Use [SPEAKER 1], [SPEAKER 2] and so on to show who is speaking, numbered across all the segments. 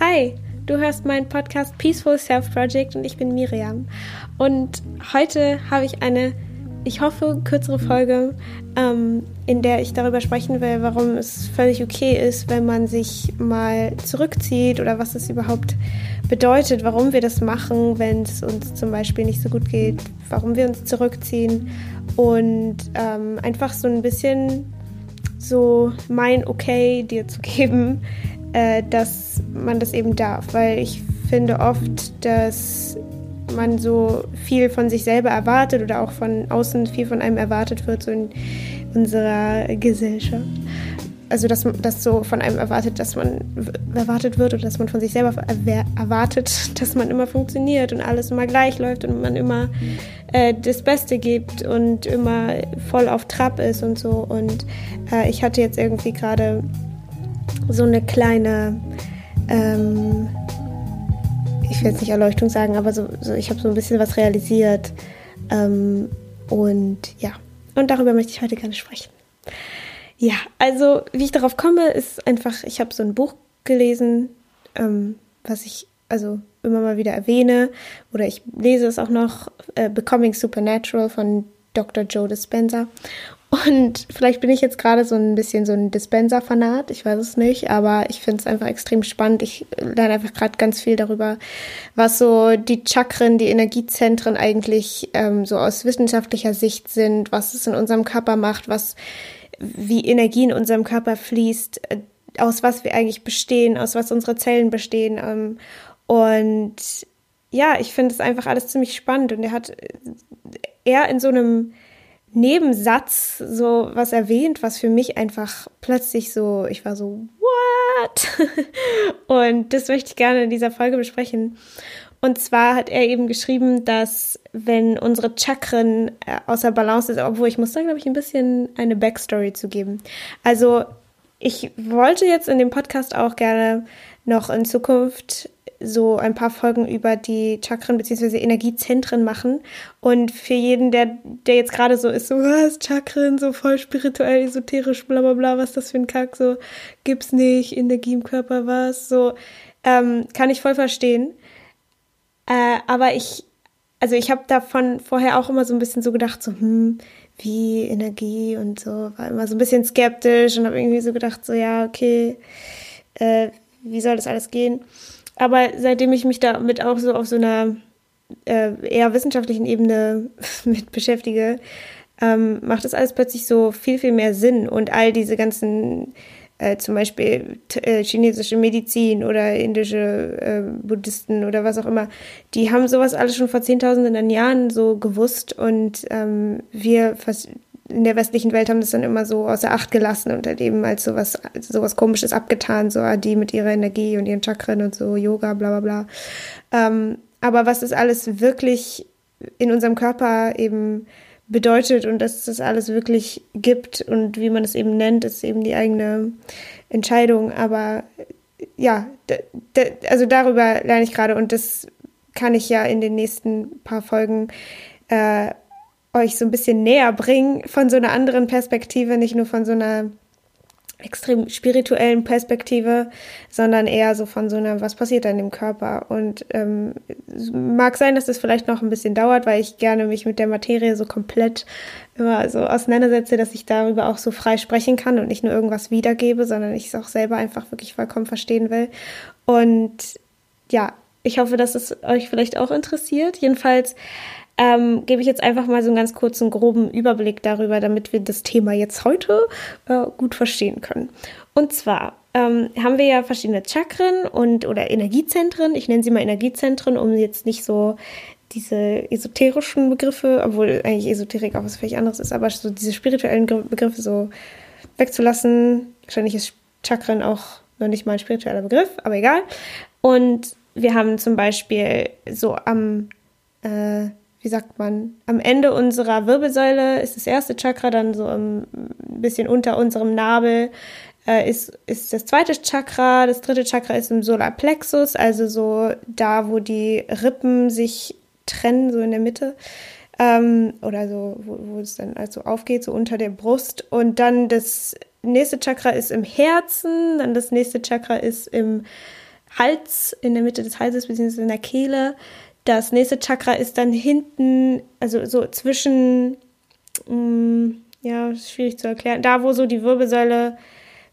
[SPEAKER 1] Hi, du hörst meinen Podcast Peaceful Self Project und ich bin Miriam. Und heute habe ich eine, ich hoffe, kürzere Folge, ähm, in der ich darüber sprechen will, warum es völlig okay ist, wenn man sich mal zurückzieht oder was es überhaupt bedeutet, warum wir das machen, wenn es uns zum Beispiel nicht so gut geht, warum wir uns zurückziehen und ähm, einfach so ein bisschen so mein Okay dir zu geben, äh, dass man das eben darf, weil ich finde oft, dass man so viel von sich selber erwartet oder auch von außen viel von einem erwartet wird, so in unserer Gesellschaft. Also, dass, dass so von einem erwartet, dass man erwartet wird oder dass man von sich selber erwartet, dass man immer funktioniert und alles immer gleich läuft und man immer äh, das Beste gibt und immer voll auf Trab ist und so. Und äh, ich hatte jetzt irgendwie gerade so eine kleine, ähm, ich will jetzt nicht Erleuchtung sagen, aber so, so ich habe so ein bisschen was realisiert. Ähm, und ja, und darüber möchte ich heute gerne sprechen. Ja, also wie ich darauf komme, ist einfach, ich habe so ein Buch gelesen, ähm, was ich also immer mal wieder erwähne, oder ich lese es auch noch, äh, Becoming Supernatural von Dr. Joe Dispenza. Und vielleicht bin ich jetzt gerade so ein bisschen so ein Dispenser-Fanat, ich weiß es nicht, aber ich finde es einfach extrem spannend. Ich lerne einfach gerade ganz viel darüber, was so die Chakren, die Energiezentren eigentlich ähm, so aus wissenschaftlicher Sicht sind, was es in unserem Körper macht, was wie Energie in unserem Körper fließt, äh, aus was wir eigentlich bestehen, aus was unsere Zellen bestehen. Ähm, und ja, ich finde es einfach alles ziemlich spannend. Und er hat eher in so einem Nebensatz so was erwähnt, was für mich einfach plötzlich so, ich war so, what? Und das möchte ich gerne in dieser Folge besprechen. Und zwar hat er eben geschrieben, dass wenn unsere Chakren äh, außer Balance ist, obwohl ich muss da, glaube ich, ein bisschen eine Backstory zu geben. Also ich wollte jetzt in dem Podcast auch gerne noch in Zukunft so ein paar Folgen über die Chakren bzw. Energiezentren machen. Und für jeden, der, der jetzt gerade so ist, so was, Chakren, so voll spirituell, esoterisch, bla bla bla, was das für ein Kack, so gibt's nicht, Energie im Körper, was, so, ähm, kann ich voll verstehen. Äh, aber ich, also ich habe davon vorher auch immer so ein bisschen so gedacht, so, hm, wie Energie und so, war immer so ein bisschen skeptisch und habe irgendwie so gedacht, so, ja, okay, äh, wie soll das alles gehen? Aber seitdem ich mich damit auch so auf so einer äh, eher wissenschaftlichen Ebene mit beschäftige, ähm, macht das alles plötzlich so viel, viel mehr Sinn. Und all diese ganzen, äh, zum Beispiel äh, chinesische Medizin oder indische äh, Buddhisten oder was auch immer, die haben sowas alles schon vor Zehntausenden Jahren so gewusst. Und ähm, wir in der westlichen Welt haben das dann immer so außer Acht gelassen und halt eben als sowas, sowas komisches abgetan, so ah, die mit ihrer Energie und ihren Chakren und so Yoga, bla bla bla. Ähm, aber was das alles wirklich in unserem Körper eben bedeutet und dass es das alles wirklich gibt und wie man es eben nennt, ist eben die eigene Entscheidung. Aber ja, also darüber lerne ich gerade und das kann ich ja in den nächsten paar Folgen äh, euch so ein bisschen näher bringen von so einer anderen Perspektive, nicht nur von so einer extrem spirituellen Perspektive, sondern eher so von so einer, was passiert da in dem Körper. Und ähm, mag sein, dass das vielleicht noch ein bisschen dauert, weil ich gerne mich mit der Materie so komplett immer so auseinandersetze, dass ich darüber auch so frei sprechen kann und nicht nur irgendwas wiedergebe, sondern ich es auch selber einfach wirklich vollkommen verstehen will. Und ja, ich hoffe, dass es euch vielleicht auch interessiert. Jedenfalls ähm, gebe ich jetzt einfach mal so einen ganz kurzen, groben Überblick darüber, damit wir das Thema jetzt heute äh, gut verstehen können. Und zwar ähm, haben wir ja verschiedene Chakren und oder Energiezentren. Ich nenne sie mal Energiezentren, um jetzt nicht so diese esoterischen Begriffe, obwohl eigentlich Esoterik auch was völlig anderes ist, aber so diese spirituellen Begriffe so wegzulassen. Wahrscheinlich ist Chakren auch noch nicht mal ein spiritueller Begriff, aber egal. Und wir haben zum Beispiel so am äh, wie sagt man, am Ende unserer Wirbelsäule ist das erste Chakra, dann so ein bisschen unter unserem Nabel äh, ist, ist das zweite Chakra, das dritte Chakra ist im Solarplexus, also so da, wo die Rippen sich trennen, so in der Mitte. Ähm, oder so, wo, wo es dann also aufgeht, so unter der Brust. Und dann das nächste Chakra ist im Herzen, dann das nächste Chakra ist im Hals, in der Mitte des Halses, beziehungsweise in der Kehle. Das nächste Chakra ist dann hinten, also so zwischen, mh, mm, ja, ist schwierig zu erklären, da wo so die Wirbelsäule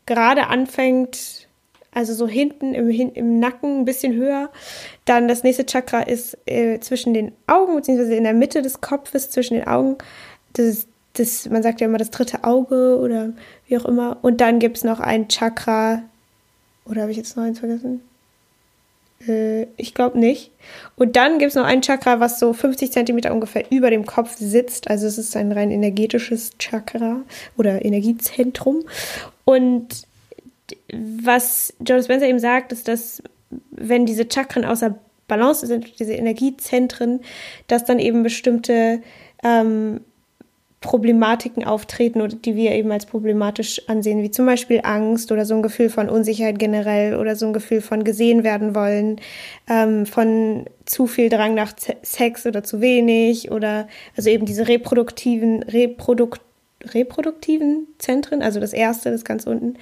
[SPEAKER 1] gerade anfängt, also so hinten im, im Nacken ein bisschen höher. Dann das nächste Chakra ist äh, zwischen den Augen, beziehungsweise in der Mitte des Kopfes zwischen den Augen. Das ist das, man sagt ja immer das dritte Auge oder wie auch immer. Und dann gibt es noch ein Chakra, oder habe ich jetzt noch eins vergessen? Äh, ich glaube nicht. Und dann gibt es noch ein Chakra, was so 50 Zentimeter ungefähr über dem Kopf sitzt. Also es ist ein rein energetisches Chakra oder Energiezentrum. Und was Joe Spencer eben sagt, ist, dass wenn diese Chakren außer Balance sind, diese Energiezentren, dass dann eben bestimmte ähm, Problematiken auftreten oder die wir eben als problematisch ansehen, wie zum Beispiel Angst oder so ein Gefühl von Unsicherheit generell oder so ein Gefühl von gesehen werden wollen, ähm, von zu viel Drang nach Sex oder zu wenig oder also eben diese reproduktiven, reprodukt, reproduktiven Zentren, also das erste, das ganz unten,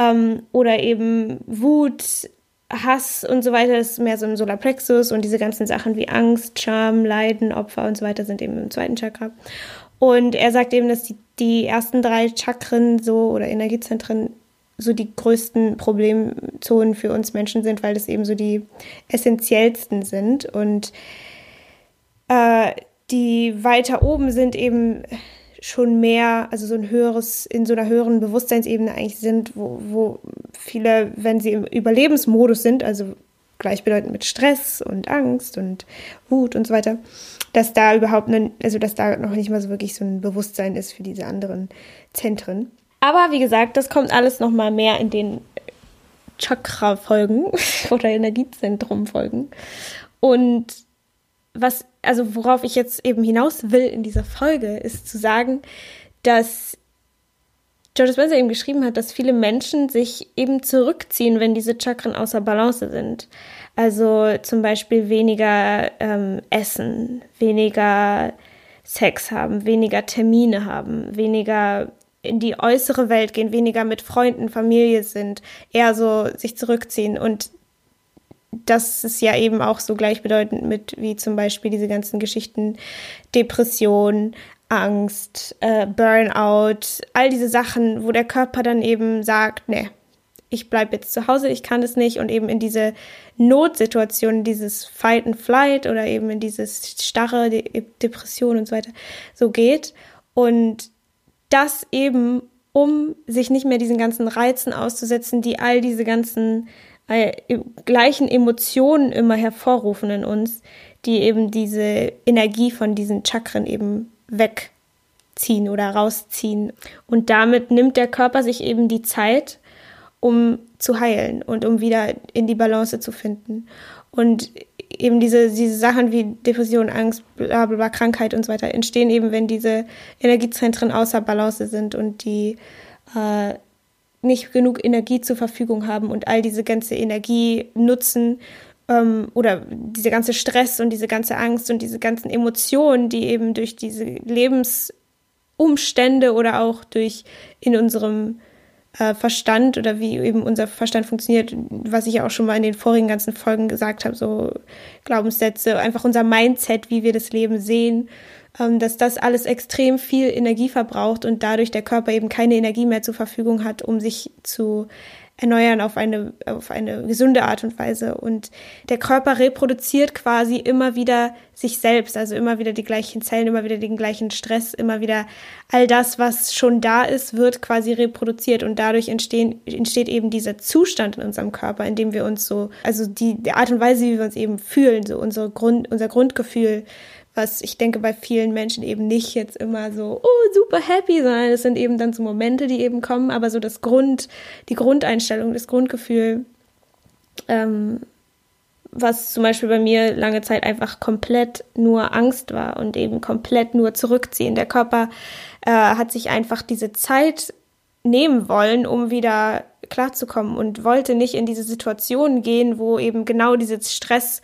[SPEAKER 1] ähm, oder eben Wut, Hass und so weiter ist mehr so im Solarplexus und diese ganzen Sachen wie Angst, Scham, Leiden, Opfer und so weiter sind eben im zweiten Chakra. Und er sagt eben, dass die, die ersten drei Chakren so oder Energiezentren so die größten Problemzonen für uns Menschen sind, weil das eben so die essentiellsten sind. Und äh, die weiter oben sind eben schon mehr, also so ein höheres, in so einer höheren Bewusstseinsebene eigentlich sind, wo, wo viele, wenn sie im Überlebensmodus sind, also gleichbedeutend mit Stress und Angst und Wut und so weiter, dass da überhaupt, ne, also dass da noch nicht mal so wirklich so ein Bewusstsein ist für diese anderen Zentren. Aber wie gesagt, das kommt alles noch mal mehr in den Chakra-Folgen oder Energiezentrum-Folgen. Und was, also worauf ich jetzt eben hinaus will in dieser Folge, ist zu sagen, dass George Spencer eben geschrieben hat, dass viele Menschen sich eben zurückziehen, wenn diese Chakren außer Balance sind. Also zum Beispiel weniger ähm, essen, weniger Sex haben, weniger Termine haben, weniger in die äußere Welt gehen, weniger mit Freunden, Familie sind, eher so sich zurückziehen. Und das ist ja eben auch so gleichbedeutend mit wie zum Beispiel diese ganzen Geschichten Depression, Angst, äh, Burnout, all diese Sachen, wo der Körper dann eben sagt, nee, ich bleibe jetzt zu Hause, ich kann das nicht und eben in diese Notsituation, dieses Fight and Flight oder eben in dieses starre De Depression und so weiter so geht und das eben um sich nicht mehr diesen ganzen Reizen auszusetzen, die all diese ganzen äh, gleichen Emotionen immer hervorrufen in uns, die eben diese Energie von diesen Chakren eben wegziehen oder rausziehen. Und damit nimmt der Körper sich eben die Zeit, um zu heilen und um wieder in die Balance zu finden. Und eben diese, diese Sachen wie Depression, Angst, bla, bla, bla, Krankheit und so weiter entstehen eben, wenn diese Energiezentren außer Balance sind und die äh, nicht genug Energie zur Verfügung haben und all diese ganze Energie nutzen ähm, oder diese ganze Stress und diese ganze Angst und diese ganzen Emotionen, die eben durch diese Lebensumstände oder auch durch in unserem äh, Verstand oder wie eben unser Verstand funktioniert, was ich ja auch schon mal in den vorigen ganzen Folgen gesagt habe, so Glaubenssätze, einfach unser Mindset, wie wir das Leben sehen, ähm, dass das alles extrem viel Energie verbraucht und dadurch der Körper eben keine Energie mehr zur Verfügung hat, um sich zu erneuern auf eine, auf eine gesunde Art und Weise. Und der Körper reproduziert quasi immer wieder sich selbst, also immer wieder die gleichen Zellen, immer wieder den gleichen Stress, immer wieder all das, was schon da ist, wird quasi reproduziert und dadurch entstehen, entsteht eben dieser Zustand in unserem Körper, in dem wir uns so, also die, die Art und Weise, wie wir uns eben fühlen, so unsere Grund, unser Grundgefühl, was ich denke bei vielen Menschen eben nicht jetzt immer so, oh, super happy, sondern es sind eben dann so Momente, die eben kommen, aber so das Grund, die Grundeinstellung, das Grundgefühl, ähm, was zum Beispiel bei mir lange Zeit einfach komplett nur Angst war und eben komplett nur zurückziehen. Der Körper äh, hat sich einfach diese Zeit nehmen wollen, um wieder klarzukommen und wollte nicht in diese Situation gehen, wo eben genau dieses Stress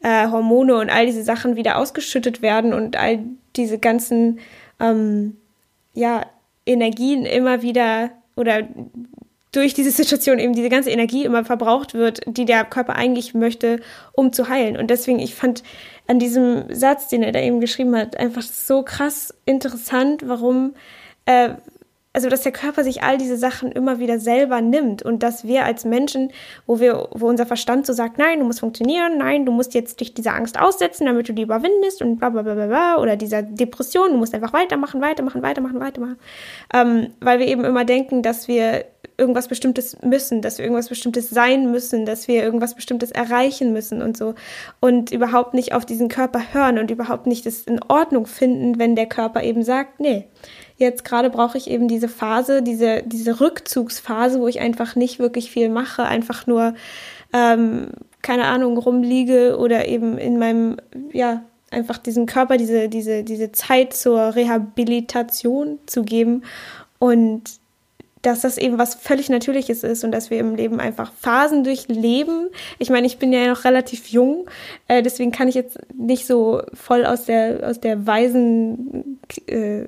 [SPEAKER 1] äh, Hormone und all diese Sachen wieder ausgeschüttet werden und all diese ganzen ähm, ja, Energien immer wieder oder durch diese Situation eben diese ganze Energie immer verbraucht wird, die der Körper eigentlich möchte, um zu heilen. Und deswegen, ich fand an diesem Satz, den er da eben geschrieben hat, einfach so krass interessant, warum, äh, also dass der Körper sich all diese Sachen immer wieder selber nimmt und dass wir als Menschen, wo wir, wo unser Verstand so sagt, nein, du musst funktionieren, nein, du musst jetzt dich dieser Angst aussetzen, damit du die überwindest und bla bla bla bla oder dieser Depression, du musst einfach weitermachen, weitermachen, weitermachen, weitermachen. Ähm, weil wir eben immer denken, dass wir irgendwas Bestimmtes müssen, dass wir irgendwas Bestimmtes sein müssen, dass wir irgendwas Bestimmtes erreichen müssen und so. Und überhaupt nicht auf diesen Körper hören und überhaupt nicht das in Ordnung finden, wenn der Körper eben sagt, nee, jetzt gerade brauche ich eben diese Phase, diese, diese Rückzugsphase, wo ich einfach nicht wirklich viel mache, einfach nur, ähm, keine Ahnung, rumliege oder eben in meinem, ja, einfach diesem Körper diese, diese, diese Zeit zur Rehabilitation zu geben und dass das eben was völlig Natürliches ist und dass wir im Leben einfach Phasen durchleben. Ich meine, ich bin ja noch relativ jung, äh, deswegen kann ich jetzt nicht so voll aus der, aus der weisen äh,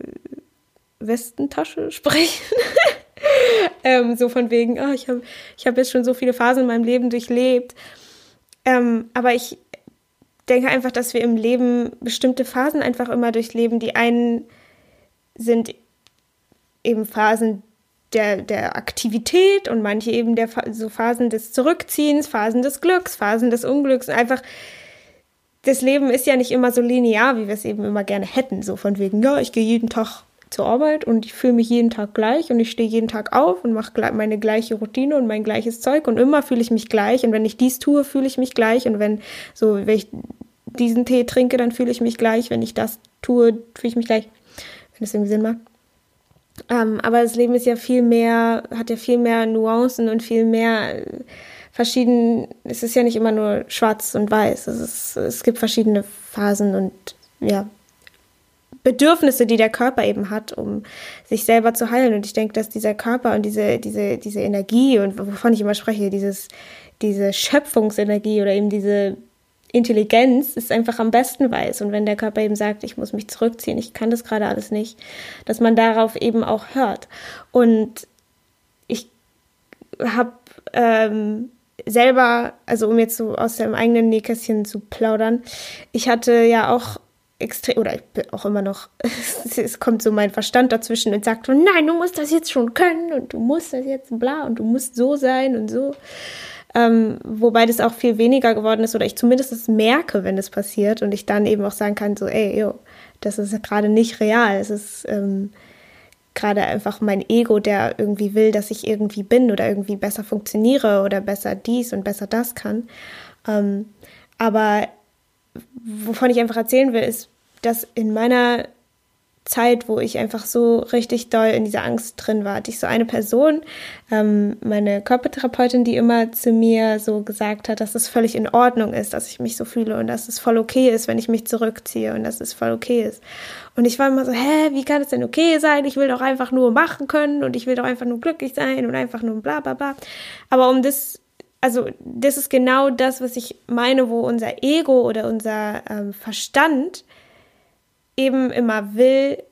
[SPEAKER 1] Westentasche sprechen. ähm, so von wegen, oh, ich habe ich hab jetzt schon so viele Phasen in meinem Leben durchlebt. Ähm, aber ich denke einfach, dass wir im Leben bestimmte Phasen einfach immer durchleben. Die einen sind eben Phasen, der, der Aktivität und manche eben der so Phasen des Zurückziehens, Phasen des Glücks, Phasen des Unglücks. Einfach, das Leben ist ja nicht immer so linear, wie wir es eben immer gerne hätten. So von wegen, ja, ich gehe jeden Tag zur Arbeit und ich fühle mich jeden Tag gleich und ich stehe jeden Tag auf und mache meine gleiche Routine und mein gleiches Zeug und immer fühle ich mich gleich und wenn ich dies tue, fühle ich mich gleich und wenn so, wenn ich diesen Tee trinke, dann fühle ich mich gleich, wenn ich das tue, fühle ich mich gleich, wenn das irgendwie Sinn macht. Ähm, aber das Leben ist ja viel mehr, hat ja viel mehr Nuancen und viel mehr äh, verschieden. Es ist ja nicht immer nur schwarz und weiß. Es, ist, es gibt verschiedene Phasen und ja, Bedürfnisse, die der Körper eben hat, um sich selber zu heilen. Und ich denke, dass dieser Körper und diese, diese, diese Energie und wovon ich immer spreche, dieses, diese Schöpfungsenergie oder eben diese Intelligenz es einfach am besten weiß. Und wenn der Körper eben sagt, ich muss mich zurückziehen, ich kann das gerade alles nicht, dass man darauf eben auch hört. Und ich habe ähm, selber, also um jetzt so aus dem eigenen Nähkästchen zu plaudern, ich hatte ja auch extrem, oder ich bin auch immer noch, es kommt so mein Verstand dazwischen und sagt, nein, du musst das jetzt schon können und du musst das jetzt bla und du musst so sein und so. Ähm, wobei das auch viel weniger geworden ist oder ich zumindest es merke, wenn es passiert und ich dann eben auch sagen kann, so, ey, yo, das ist gerade nicht real. Es ist ähm, gerade einfach mein Ego, der irgendwie will, dass ich irgendwie bin oder irgendwie besser funktioniere oder besser dies und besser das kann. Ähm, aber wovon ich einfach erzählen will, ist, dass in meiner Zeit, wo ich einfach so richtig doll in dieser Angst drin war, hatte ich so eine Person, ähm, meine Körpertherapeutin, die immer zu mir so gesagt hat, dass es völlig in Ordnung ist, dass ich mich so fühle und dass es voll okay ist, wenn ich mich zurückziehe und dass es voll okay ist. Und ich war immer so, hä, wie kann es denn okay sein? Ich will doch einfach nur machen können und ich will doch einfach nur glücklich sein und einfach nur bla bla bla. Aber um das also das ist genau das, was ich meine, wo unser Ego oder unser ähm, Verstand eben immer will,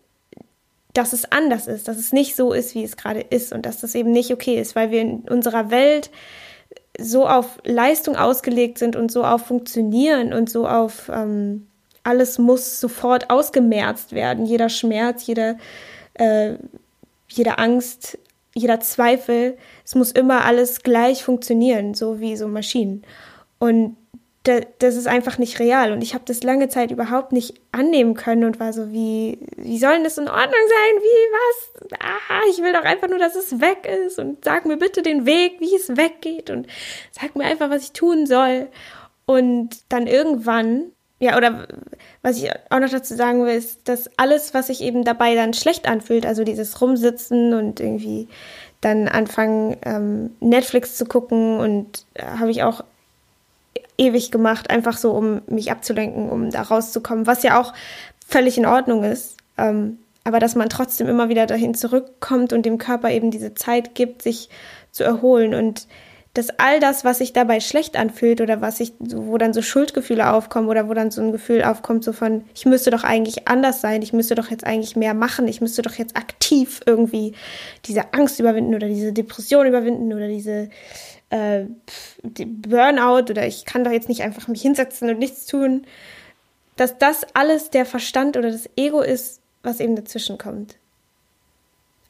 [SPEAKER 1] dass es anders ist, dass es nicht so ist, wie es gerade ist und dass das eben nicht okay ist, weil wir in unserer Welt so auf Leistung ausgelegt sind und so auf Funktionieren und so auf ähm, alles muss sofort ausgemerzt werden, jeder Schmerz, jeder, äh, jede Angst, jeder Zweifel, es muss immer alles gleich funktionieren, so wie so Maschinen. Und das ist einfach nicht real. Und ich habe das lange Zeit überhaupt nicht annehmen können und war so, wie, wie soll das in Ordnung sein? Wie, was? Ah, ich will doch einfach nur, dass es weg ist und sag mir bitte den Weg, wie es weggeht und sag mir einfach, was ich tun soll. Und dann irgendwann, ja, oder was ich auch noch dazu sagen will, ist, dass alles, was sich eben dabei dann schlecht anfühlt, also dieses Rumsitzen und irgendwie dann anfangen, ähm, Netflix zu gucken und äh, habe ich auch ewig gemacht, einfach so, um mich abzulenken, um da rauszukommen, was ja auch völlig in Ordnung ist. Ähm, aber dass man trotzdem immer wieder dahin zurückkommt und dem Körper eben diese Zeit gibt, sich zu erholen. Und dass all das, was sich dabei schlecht anfühlt oder was sich, wo dann so Schuldgefühle aufkommen oder wo dann so ein Gefühl aufkommt, so von, ich müsste doch eigentlich anders sein, ich müsste doch jetzt eigentlich mehr machen, ich müsste doch jetzt aktiv irgendwie diese Angst überwinden oder diese Depression überwinden oder diese äh, Burnout oder ich kann doch jetzt nicht einfach mich hinsetzen und nichts tun, dass das alles der Verstand oder das Ego ist, was eben dazwischen kommt.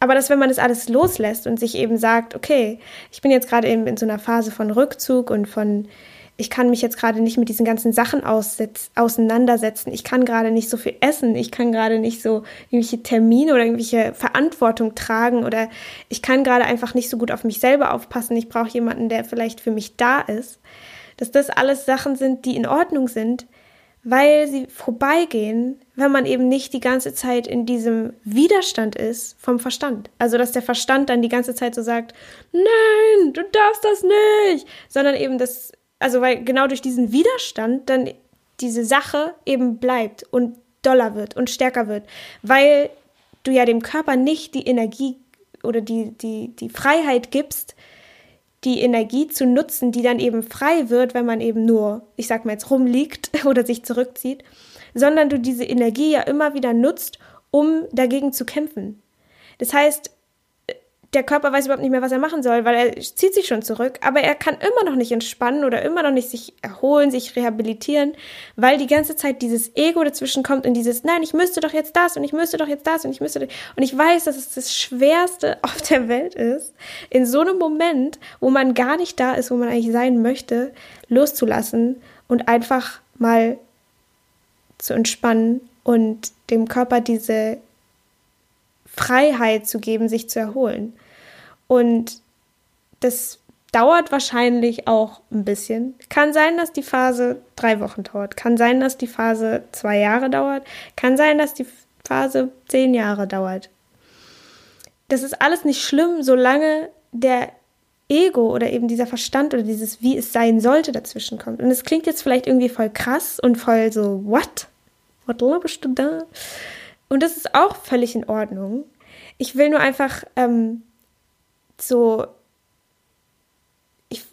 [SPEAKER 1] Aber dass wenn man das alles loslässt und sich eben sagt, okay, ich bin jetzt gerade eben in so einer Phase von Rückzug und von, ich kann mich jetzt gerade nicht mit diesen ganzen Sachen auseinandersetzen, ich kann gerade nicht so viel essen, ich kann gerade nicht so irgendwelche Termine oder irgendwelche Verantwortung tragen oder ich kann gerade einfach nicht so gut auf mich selber aufpassen, ich brauche jemanden, der vielleicht für mich da ist. Dass das alles Sachen sind, die in Ordnung sind, weil sie vorbeigehen, wenn man eben nicht die ganze Zeit in diesem Widerstand ist vom Verstand. Also, dass der Verstand dann die ganze Zeit so sagt, nein, du darfst das nicht, sondern eben das, also weil genau durch diesen Widerstand dann diese Sache eben bleibt und doller wird und stärker wird, weil du ja dem Körper nicht die Energie oder die, die, die Freiheit gibst, die Energie zu nutzen, die dann eben frei wird, wenn man eben nur, ich sag mal jetzt, rumliegt oder sich zurückzieht, sondern du diese Energie ja immer wieder nutzt, um dagegen zu kämpfen. Das heißt, der Körper weiß überhaupt nicht mehr, was er machen soll, weil er zieht sich schon zurück, aber er kann immer noch nicht entspannen oder immer noch nicht sich erholen, sich rehabilitieren, weil die ganze Zeit dieses Ego dazwischen kommt und dieses, nein, ich müsste doch jetzt das und ich müsste doch jetzt das und ich müsste, und ich weiß, dass es das Schwerste auf der Welt ist, in so einem Moment, wo man gar nicht da ist, wo man eigentlich sein möchte, loszulassen und einfach mal zu entspannen und dem Körper diese Freiheit zu geben, sich zu erholen. Und das dauert wahrscheinlich auch ein bisschen. Kann sein, dass die Phase drei Wochen dauert. Kann sein, dass die Phase zwei Jahre dauert. Kann sein, dass die Phase zehn Jahre dauert. Das ist alles nicht schlimm, solange der Ego oder eben dieser Verstand oder dieses, wie es sein sollte, dazwischen kommt. Und es klingt jetzt vielleicht irgendwie voll krass und voll so, what? What bist du da? Und das ist auch völlig in Ordnung. Ich will nur einfach ähm, so ich,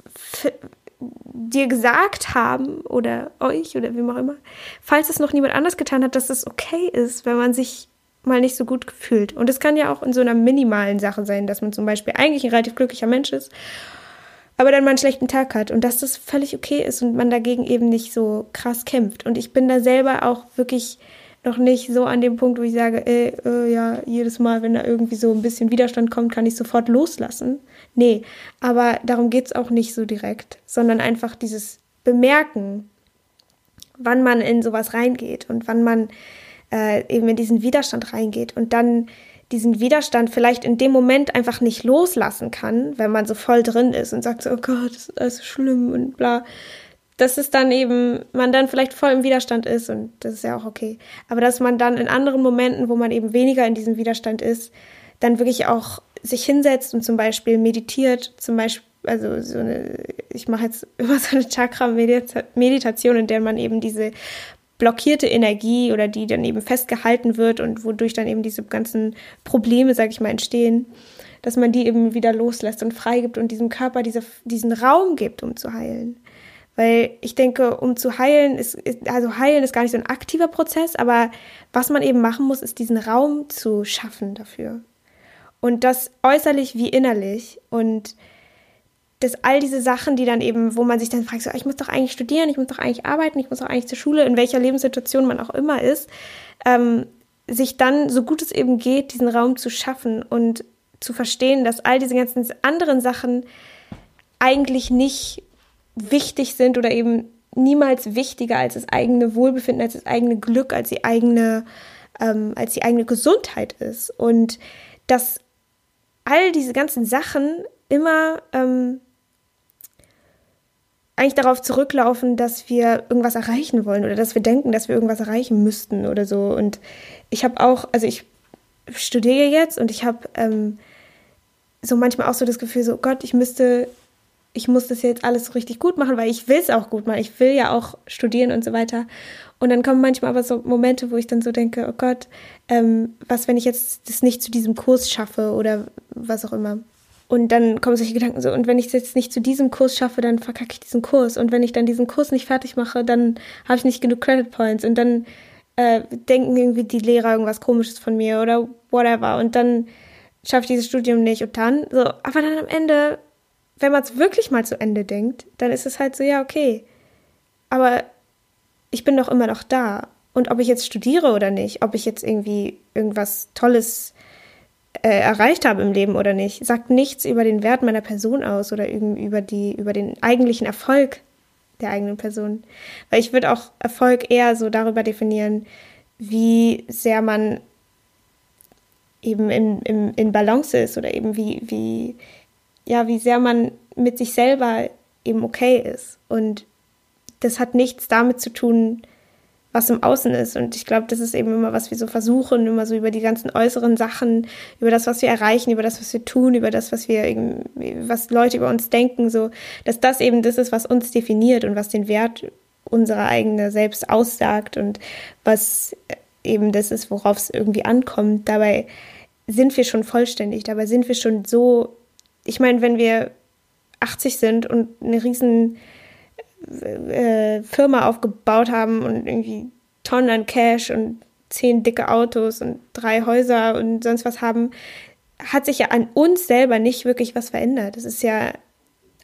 [SPEAKER 1] dir gesagt haben oder euch oder wem auch immer, falls es noch niemand anders getan hat, dass es okay ist, wenn man sich mal nicht so gut fühlt. Und es kann ja auch in so einer minimalen Sache sein, dass man zum Beispiel eigentlich ein relativ glücklicher Mensch ist, aber dann mal einen schlechten Tag hat und dass das völlig okay ist und man dagegen eben nicht so krass kämpft. Und ich bin da selber auch wirklich noch nicht so an dem Punkt, wo ich sage, ey, äh, ja, jedes Mal, wenn da irgendwie so ein bisschen Widerstand kommt, kann ich sofort loslassen. Nee, aber darum geht es auch nicht so direkt, sondern einfach dieses Bemerken, wann man in sowas reingeht und wann man äh, eben in diesen Widerstand reingeht und dann diesen Widerstand vielleicht in dem Moment einfach nicht loslassen kann, wenn man so voll drin ist und sagt so, oh Gott, das ist alles schlimm und bla, dass es dann eben, man dann vielleicht voll im Widerstand ist und das ist ja auch okay. Aber dass man dann in anderen Momenten, wo man eben weniger in diesem Widerstand ist, dann wirklich auch sich hinsetzt und zum Beispiel meditiert, zum Beispiel, also so eine, ich mache jetzt immer so eine Chakra-Meditation, in der man eben diese blockierte Energie oder die dann eben festgehalten wird und wodurch dann eben diese ganzen Probleme, sag ich mal, entstehen, dass man die eben wieder loslässt und freigibt und diesem Körper diese, diesen Raum gibt, um zu heilen. Weil ich denke, um zu heilen, ist, also heilen ist gar nicht so ein aktiver Prozess, aber was man eben machen muss, ist diesen Raum zu schaffen dafür. Und das äußerlich wie innerlich. Und dass all diese Sachen, die dann eben, wo man sich dann fragt, so, ich muss doch eigentlich studieren, ich muss doch eigentlich arbeiten, ich muss doch eigentlich zur Schule, in welcher Lebenssituation man auch immer ist, ähm, sich dann, so gut es eben geht, diesen Raum zu schaffen und zu verstehen, dass all diese ganzen anderen Sachen eigentlich nicht wichtig sind oder eben niemals wichtiger als das eigene Wohlbefinden, als das eigene Glück, als die eigene, ähm, als die eigene Gesundheit ist. Und dass all diese ganzen Sachen immer ähm, eigentlich darauf zurücklaufen, dass wir irgendwas erreichen wollen oder dass wir denken, dass wir irgendwas erreichen müssten oder so. Und ich habe auch, also ich studiere jetzt und ich habe ähm, so manchmal auch so das Gefühl, so oh Gott, ich müsste ich muss das jetzt alles richtig gut machen, weil ich will es auch gut machen. Ich will ja auch studieren und so weiter. Und dann kommen manchmal aber so Momente, wo ich dann so denke, oh Gott, ähm, was, wenn ich jetzt das nicht zu diesem Kurs schaffe oder was auch immer. und dann kommen solche Gedanken so, und wenn ich es jetzt nicht zu diesem Kurs schaffe, dann verkacke ich diesen Kurs. Und wenn ich dann diesen Kurs nicht fertig mache, dann habe ich nicht genug Credit Points. Und dann äh, denken irgendwie die Lehrer irgendwas komisches von mir oder whatever. Und dann schaffe ich dieses Studium nicht. Und dann, so, aber dann am Ende, wenn man es wirklich mal zu Ende denkt, dann ist es halt so, ja, okay. Aber ich bin doch immer noch da. Und ob ich jetzt studiere oder nicht, ob ich jetzt irgendwie irgendwas Tolles äh, erreicht habe im Leben oder nicht, sagt nichts über den Wert meiner Person aus oder über, die, über den eigentlichen Erfolg der eigenen Person. Weil ich würde auch Erfolg eher so darüber definieren, wie sehr man eben in, in, in Balance ist oder eben wie, wie, ja, wie sehr man mit sich selber eben okay ist. Und das hat nichts damit zu tun, was im Außen ist. Und ich glaube, das ist eben immer, was wir so versuchen, immer so über die ganzen äußeren Sachen, über das, was wir erreichen, über das, was wir tun, über das, was wir, was Leute über uns denken, so, dass das eben das ist, was uns definiert und was den Wert unserer eigenen selbst aussagt und was eben das ist, worauf es irgendwie ankommt. Dabei sind wir schon vollständig, dabei sind wir schon so, ich meine, wenn wir 80 sind und eine riesen äh, Firma aufgebaut haben und irgendwie Tonnen an Cash und zehn dicke Autos und drei Häuser und sonst was haben, hat sich ja an uns selber nicht wirklich was verändert. Das ist ja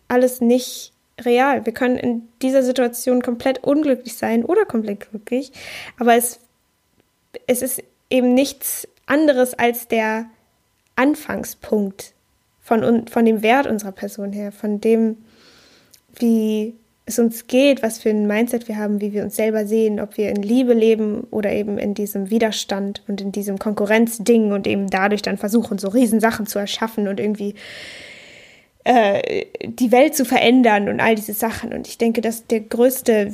[SPEAKER 1] alles nicht real. Wir können in dieser Situation komplett unglücklich sein oder komplett glücklich, aber es, es ist eben nichts anderes als der Anfangspunkt von, von dem Wert unserer Person her, von dem, wie es uns geht, was für ein Mindset wir haben, wie wir uns selber sehen, ob wir in Liebe leben oder eben in diesem Widerstand und in diesem Konkurrenzding und eben dadurch dann versuchen, so Riesensachen zu erschaffen und irgendwie äh, die Welt zu verändern und all diese Sachen. Und ich denke, dass der größte,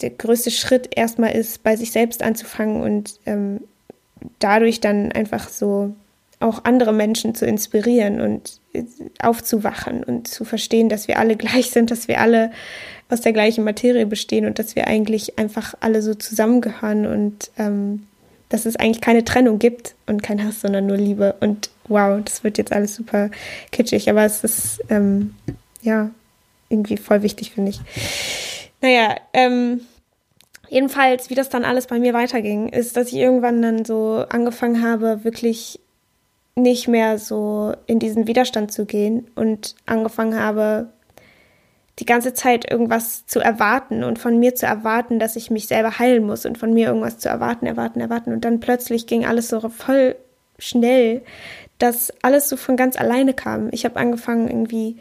[SPEAKER 1] der größte Schritt erstmal ist, bei sich selbst anzufangen und ähm, dadurch dann einfach so auch andere Menschen zu inspirieren und äh, aufzuwachen und zu verstehen, dass wir alle gleich sind, dass wir alle aus der gleichen Materie bestehen und dass wir eigentlich einfach alle so zusammengehören und ähm, dass es eigentlich keine Trennung gibt und kein Hass, sondern nur Liebe. Und wow, das wird jetzt alles super kitschig, aber es ist ähm, ja irgendwie voll wichtig, finde ich. Naja, ähm, jedenfalls, wie das dann alles bei mir weiterging, ist, dass ich irgendwann dann so angefangen habe, wirklich nicht mehr so in diesen Widerstand zu gehen und angefangen habe, die ganze Zeit irgendwas zu erwarten und von mir zu erwarten, dass ich mich selber heilen muss und von mir irgendwas zu erwarten, erwarten, erwarten. Und dann plötzlich ging alles so voll schnell, dass alles so von ganz alleine kam. Ich habe angefangen, irgendwie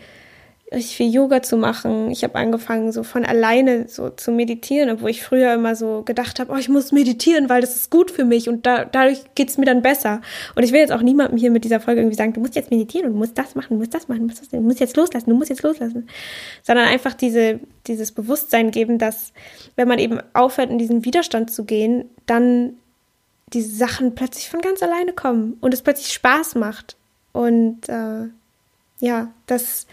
[SPEAKER 1] richtig viel Yoga zu machen. Ich habe angefangen, so von alleine so zu meditieren, obwohl ich früher immer so gedacht habe, oh, ich muss meditieren, weil das ist gut für mich und da, dadurch geht's mir dann besser. Und ich will jetzt auch niemandem hier mit dieser Folge irgendwie sagen, du musst jetzt meditieren und du musst das machen, du musst das machen, du musst, das, du musst jetzt loslassen, du musst jetzt loslassen. Sondern einfach diese, dieses Bewusstsein geben, dass wenn man eben aufhört, in diesen Widerstand zu gehen, dann diese Sachen plötzlich von ganz alleine kommen und es plötzlich Spaß macht. Und äh, ja, das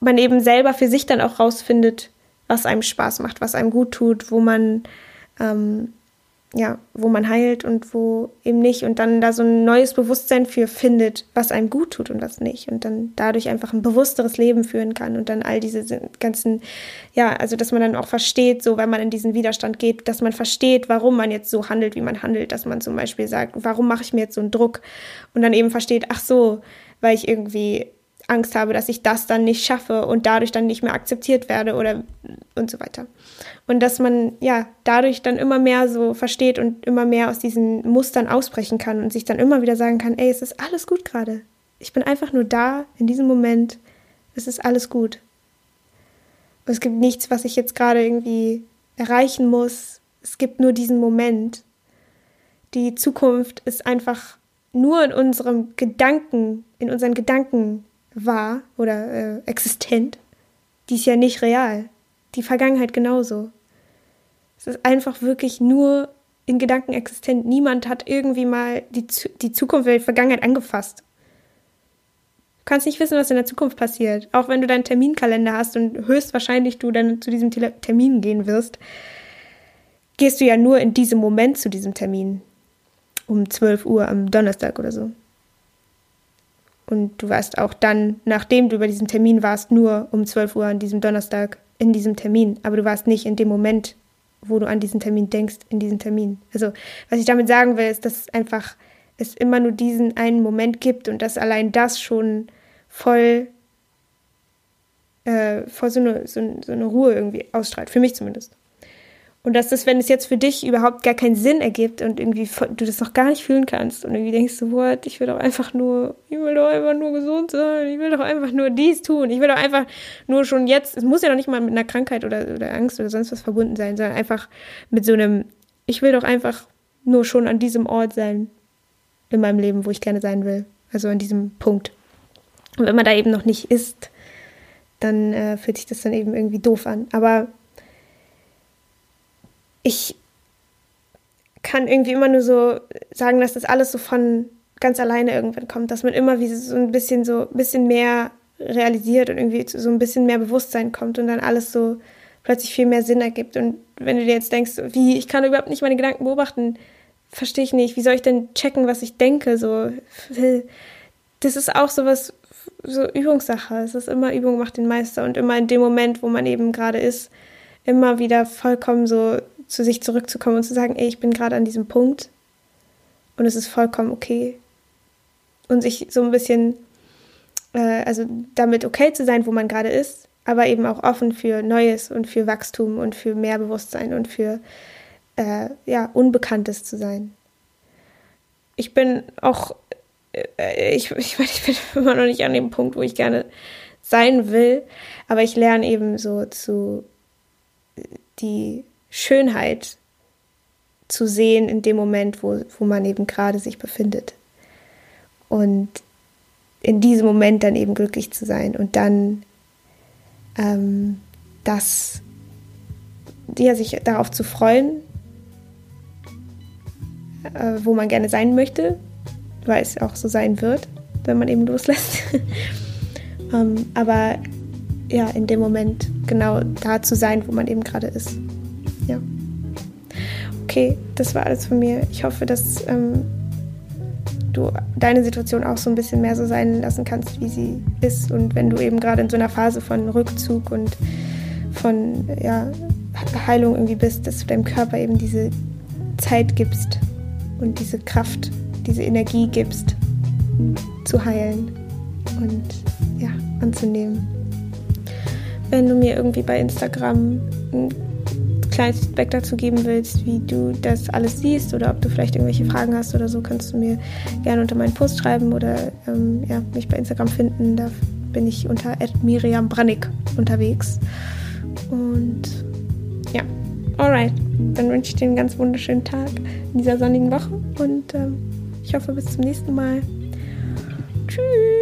[SPEAKER 1] man eben selber für sich dann auch rausfindet, was einem Spaß macht, was einem gut tut, wo man ähm, ja, wo man heilt und wo eben nicht. Und dann da so ein neues Bewusstsein für findet, was einem gut tut und was nicht. Und dann dadurch einfach ein bewussteres Leben führen kann und dann all diese ganzen, ja, also dass man dann auch versteht, so wenn man in diesen Widerstand geht, dass man versteht, warum man jetzt so handelt, wie man handelt, dass man zum Beispiel sagt, warum mache ich mir jetzt so einen Druck? Und dann eben versteht, ach so, weil ich irgendwie Angst habe, dass ich das dann nicht schaffe und dadurch dann nicht mehr akzeptiert werde oder und so weiter. Und dass man ja dadurch dann immer mehr so versteht und immer mehr aus diesen Mustern ausbrechen kann und sich dann immer wieder sagen kann, ey, es ist alles gut gerade. Ich bin einfach nur da in diesem Moment. Es ist alles gut. Und es gibt nichts, was ich jetzt gerade irgendwie erreichen muss. Es gibt nur diesen Moment. Die Zukunft ist einfach nur in unserem Gedanken, in unseren Gedanken wahr oder äh, existent, die ist ja nicht real. Die Vergangenheit genauso. Es ist einfach wirklich nur in Gedanken existent. Niemand hat irgendwie mal die, die Zukunft oder die Vergangenheit angefasst. Du kannst nicht wissen, was in der Zukunft passiert. Auch wenn du deinen Terminkalender hast und höchstwahrscheinlich du dann zu diesem Termin gehen wirst, gehst du ja nur in diesem Moment zu diesem Termin. Um 12 Uhr am Donnerstag oder so. Und du warst auch dann, nachdem du über diesen Termin warst, nur um 12 Uhr an diesem Donnerstag in diesem Termin. Aber du warst nicht in dem Moment, wo du an diesen Termin denkst, in diesem Termin. Also, was ich damit sagen will, ist, dass einfach es immer nur diesen einen Moment gibt und dass allein das schon voll, äh, voll so, eine, so, so eine Ruhe irgendwie ausstrahlt. Für mich zumindest. Und dass das, wenn es jetzt für dich überhaupt gar keinen Sinn ergibt und irgendwie du das noch gar nicht fühlen kannst und irgendwie denkst du, what, ich will doch einfach nur, ich will doch einfach nur gesund sein, ich will doch einfach nur dies tun, ich will doch einfach nur schon jetzt, es muss ja noch nicht mal mit einer Krankheit oder, oder Angst oder sonst was verbunden sein, sondern einfach mit so einem, ich will doch einfach nur schon an diesem Ort sein in meinem Leben, wo ich gerne sein will. Also an diesem Punkt. Und wenn man da eben noch nicht ist, dann äh, fühlt sich das dann eben irgendwie doof an. Aber ich kann irgendwie immer nur so sagen, dass das alles so von ganz alleine irgendwann kommt, dass man immer wie so ein bisschen so ein bisschen mehr realisiert und irgendwie so ein bisschen mehr Bewusstsein kommt und dann alles so plötzlich viel mehr Sinn ergibt. Und wenn du dir jetzt denkst, wie, ich kann überhaupt nicht meine Gedanken beobachten, verstehe ich nicht, wie soll ich denn checken, was ich denke? So, das ist auch sowas, so Übungssache. Es ist immer Übung macht den Meister und immer in dem Moment, wo man eben gerade ist, immer wieder vollkommen so zu sich zurückzukommen und zu sagen, ey, ich bin gerade an diesem Punkt und es ist vollkommen okay. Und sich so ein bisschen, äh, also damit okay zu sein, wo man gerade ist, aber eben auch offen für Neues und für Wachstum und für mehr Bewusstsein und für äh, ja, Unbekanntes zu sein. Ich bin auch, äh, ich, ich, ich bin immer noch nicht an dem Punkt, wo ich gerne sein will, aber ich lerne eben so zu die Schönheit zu sehen in dem Moment, wo, wo man eben gerade sich befindet. Und in diesem Moment dann eben glücklich zu sein und dann ähm, das, ja, sich darauf zu freuen, äh, wo man gerne sein möchte, weil es auch so sein wird, wenn man eben loslässt. ähm, aber ja, in dem Moment genau da zu sein, wo man eben gerade ist. Okay, das war alles von mir. Ich hoffe, dass ähm, du deine Situation auch so ein bisschen mehr so sein lassen kannst, wie sie ist. Und wenn du eben gerade in so einer Phase von Rückzug und von ja, Heilung irgendwie bist, dass du deinem Körper eben diese Zeit gibst und diese Kraft, diese Energie gibst, zu heilen und ja, anzunehmen. Wenn du mir irgendwie bei Instagram kleines Feedback dazu geben willst, wie du das alles siehst oder ob du vielleicht irgendwelche Fragen hast oder so, kannst du mir gerne unter meinen Post schreiben oder ähm, ja, mich bei Instagram finden. Da bin ich unter Miriam Brannig unterwegs. Und ja, alright. Dann wünsche ich dir einen ganz wunderschönen Tag in dieser sonnigen Woche und ähm, ich hoffe bis zum nächsten Mal. Tschüss.